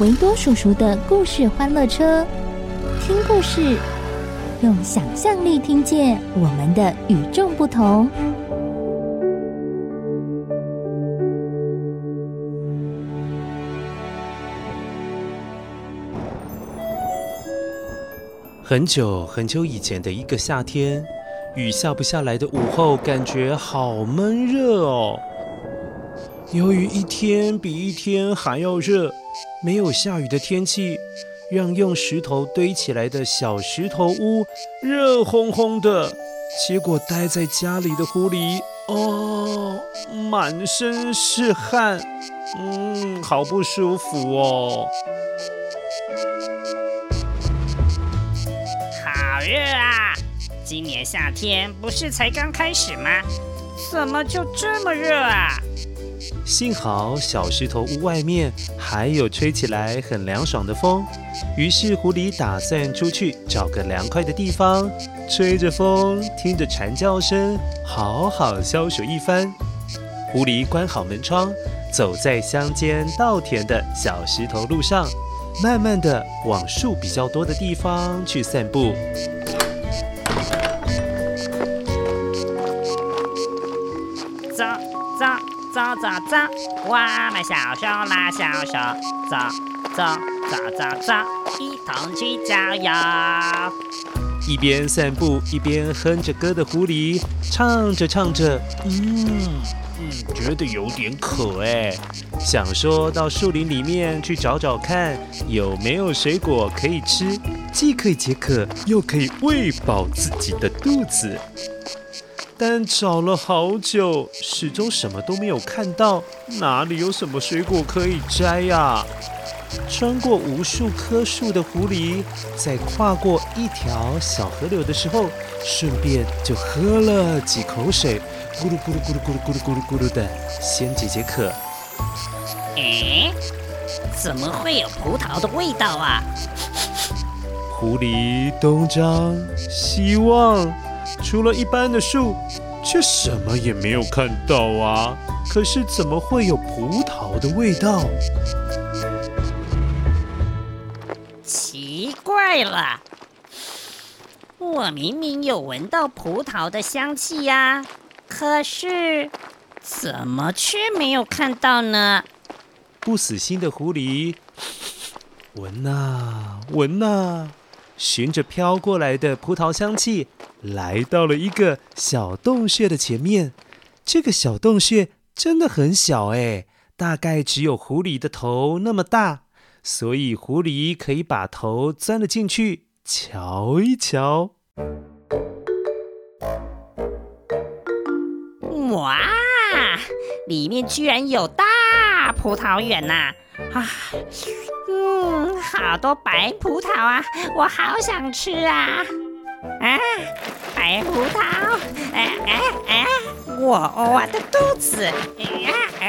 维多叔叔的故事欢乐车，听故事，用想象力听见我们的与众不同。很久很久以前的一个夏天。雨下不下来的午后，感觉好闷热哦。由于一天比一天还要热，没有下雨的天气，让用石头堆起来的小石头屋热烘烘的。结果待在家里的狐狸，哦，满身是汗，嗯，好不舒服哦。好热啊！今年夏天不是才刚开始吗？怎么就这么热啊？幸好小石头屋外面还有吹起来很凉爽的风，于是狐狸打算出去找个凉快的地方，吹着风，听着蝉叫声，好好消暑一番。狐狸关好门窗，走在乡间稻田的小石头路上，慢慢地往树比较多的地方去散步。走走走，我们小熊拉小手，走走走走走，一同去郊游。一边散步一边哼着歌的狐狸，唱着唱着，嗯嗯，觉得有点渴哎，想说到树林里面去找找看，有没有水果可以吃，既可以解渴，又可以喂饱自己的肚子。但找了好久，始终什么都没有看到，哪里有什么水果可以摘呀？穿过无数棵树的狐狸，在跨过一条小河流的时候，顺便就喝了几口水，咕噜咕噜咕噜咕噜咕噜咕噜咕噜的，先解解渴。诶，怎么会有葡萄的味道啊？狐狸东张西望。除了一般的树，却什么也没有看到啊！可是怎么会有葡萄的味道？奇怪了，我明明有闻到葡萄的香气呀，可是怎么却没有看到呢？不死心的狐狸，闻 呐闻呐，循着飘过来的葡萄香气。来到了一个小洞穴的前面，这个小洞穴真的很小哎，大概只有狐狸的头那么大，所以狐狸可以把头钻了进去，瞧一瞧。哇，里面居然有大葡萄园呐！啊，好多白葡萄啊，我好想吃啊！啊，白葡萄！哎哎哎，我我的肚子！啊啊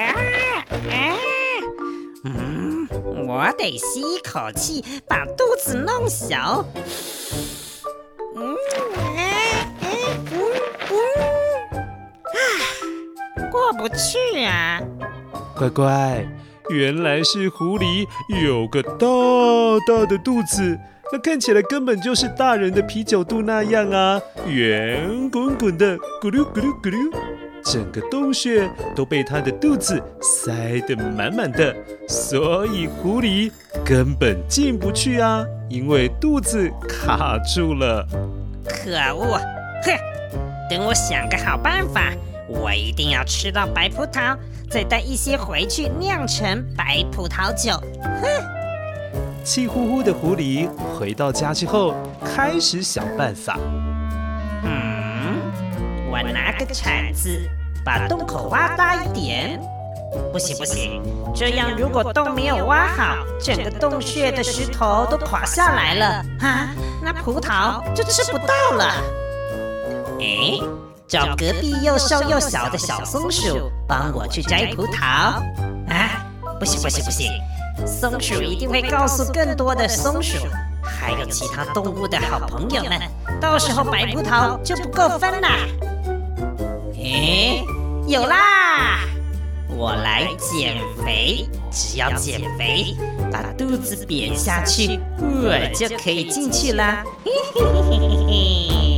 啊！嗯，我得吸一口气，把肚子弄小。嗯，哎哎嗯嗯，啊，过不去啊！乖乖，原来是狐狸有个大大的肚子。那看起来根本就是大人的啤酒肚那样啊，圆滚滚的，咕噜咕噜咕噜。整个洞穴都被它的肚子塞得满满的，所以狐狸根本进不去啊，因为肚子卡住了。可恶！哼，等我想个好办法，我一定要吃到白葡萄，再带一些回去酿成白葡萄酒。哼！气呼呼的狐狸回到家之后，开始想办法。嗯，我拿个铲子把洞口挖大一点。不行不行，这样如果洞没有挖好，整个洞穴的石头都垮下来了啊，那葡萄就吃不到了。哎，找隔壁又瘦又小的小松鼠帮我去摘葡萄。啊，不行不行不行。松鼠一定会告诉更多的松鼠，还有其他动物的好朋友们，到时候白葡萄就不够分啦。诶，有啦！我来减肥，只要减肥，把肚子扁下去，我就可以进去了。嘿嘿嘿嘿嘿。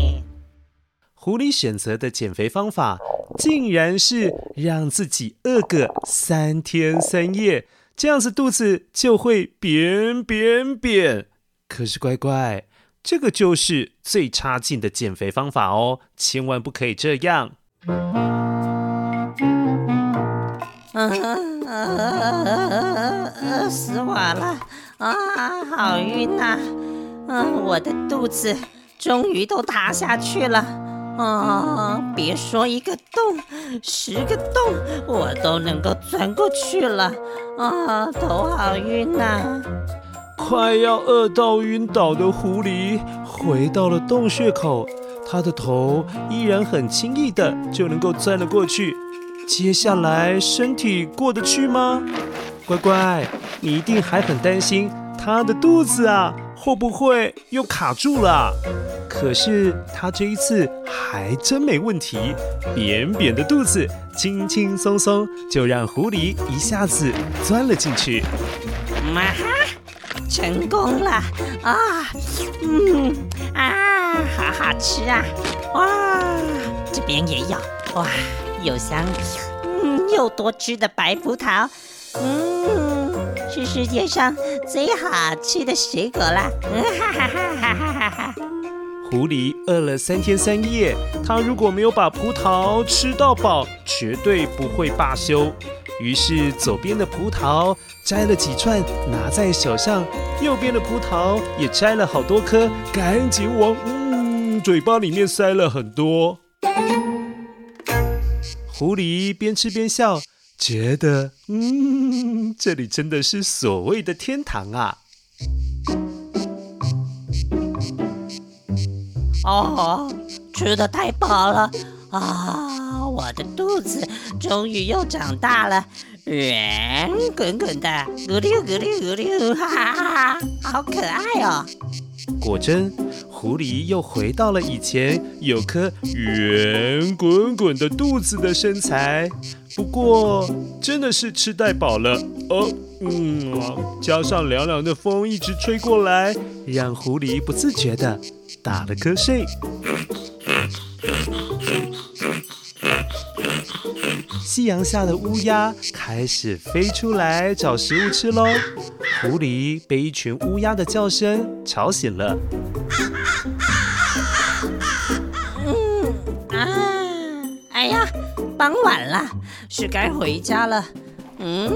狐狸选择的减肥方法，竟然是让自己饿个三天三夜。这样子肚子就会扁扁扁。可是乖乖，这个就是最差劲的减肥方法哦，千万不可以这样。饿 死我了啊！好晕呐！嗯，我的肚子终于都塌下去了。啊！别说一个洞，十个洞我都能够钻过去了。啊，头好晕呐！快要饿到晕倒的狐狸回到了洞穴口，它的头依然很轻易的就能够钻了过去。接下来身体过得去吗？乖乖，你一定还很担心它的肚子啊，会不会又卡住了？可是它这一次还真没问题，扁扁的肚子，轻轻松松就让狐狸一下子钻了进去。嘛哈，成功了啊！嗯啊，好好吃啊！哇，这边也有哇，又香嗯又多汁的白葡萄，嗯，是世界上最好吃的水果啦！哈哈哈哈哈哈哈。狐狸饿了三天三夜，它如果没有把葡萄吃到饱，绝对不会罢休。于是左边的葡萄摘了几串，拿在手上；右边的葡萄也摘了好多颗，赶紧往嗯嘴巴里面塞了很多。狐狸边吃边笑，觉得嗯，这里真的是所谓的天堂啊！哦，吃的太饱了啊！我的肚子终于又长大了，圆滚滚的，咕溜咕溜咕溜，哈哈哈哈，好可爱哦！果真，狐狸又回到了以前有颗圆滚滚的肚子的身材。不过，真的是吃太饱了哦。嗯，加上凉凉的风一直吹过来，让狐狸不自觉的。打了瞌睡，夕阳下的乌鸦开始飞出来找食物吃喽。狐狸被一群乌鸦的叫声吵醒了。傍晚了，是该回家了。嗯，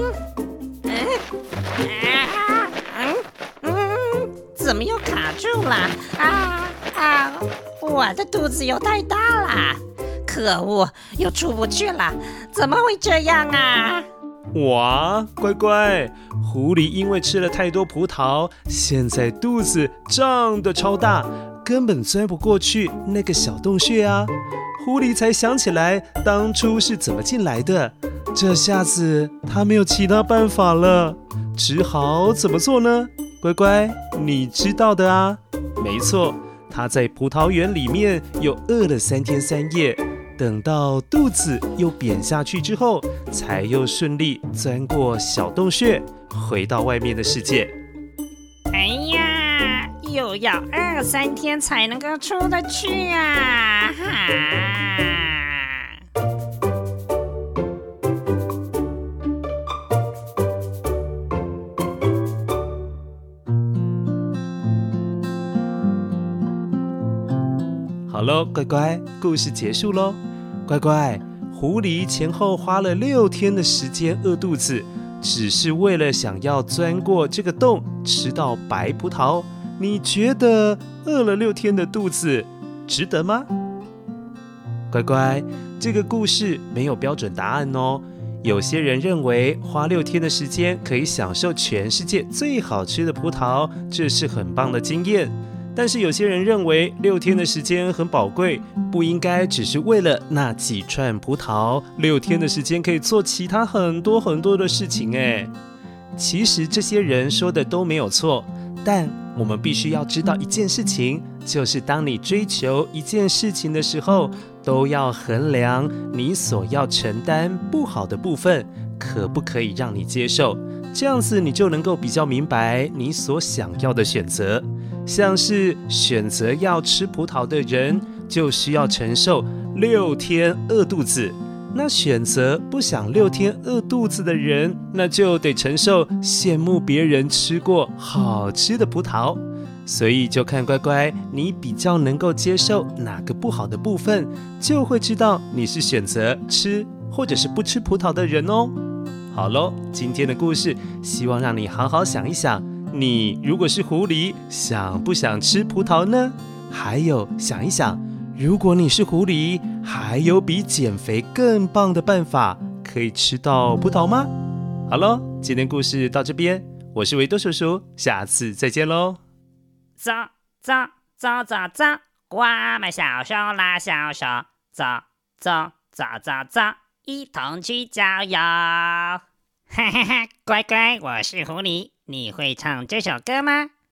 哎，嗯嗯，怎么又卡住了？啊！啊！我的肚子又太大了，可恶，又出不去了，怎么会这样啊？哇，乖乖，狐狸因为吃了太多葡萄，现在肚子胀得超大，根本钻不过去那个小洞穴啊！狐狸才想起来当初是怎么进来的，这下子他没有其他办法了，只好怎么做呢？乖乖，你知道的啊，没错。他在葡萄园里面又饿了三天三夜，等到肚子又扁下去之后，才又顺利钻过小洞穴，回到外面的世界。又要二三天才能够出得去呀哈。好喽乖乖故事结束喽乖乖狐狸前后花了六天的时间饿肚子只是为了想要钻过这个洞吃到白葡萄。你觉得饿了六天的肚子值得吗？乖乖，这个故事没有标准答案哦。有些人认为花六天的时间可以享受全世界最好吃的葡萄，这是很棒的经验。但是有些人认为六天的时间很宝贵，不应该只是为了那几串葡萄。六天的时间可以做其他很多很多的事情。哎，其实这些人说的都没有错，但我们必须要知道一件事情，就是当你追求一件事情的时候，都要衡量你所要承担不好的部分，可不可以让你接受？这样子你就能够比较明白你所想要的选择。像是选择要吃葡萄的人，就需要承受六天饿肚子；那选择不想六天饿肚子的人，那就得承受羡慕别人吃过好吃的葡萄。所以就看乖乖，你比较能够接受哪个不好的部分，就会知道你是选择吃或者是不吃葡萄的人哦。好喽，今天的故事希望让你好好想一想，你如果是狐狸，想不想吃葡萄呢？还有想一想，如果你是狐狸，还有比减肥更棒的办法可以吃到葡萄吗？好喽，今天故事到这边，我是维多叔叔，下次再见喽。走走走走走，我们小手拉小手，走走走走走，一同去郊游。哈哈哈，乖乖，我是狐狸，你会唱这首歌吗？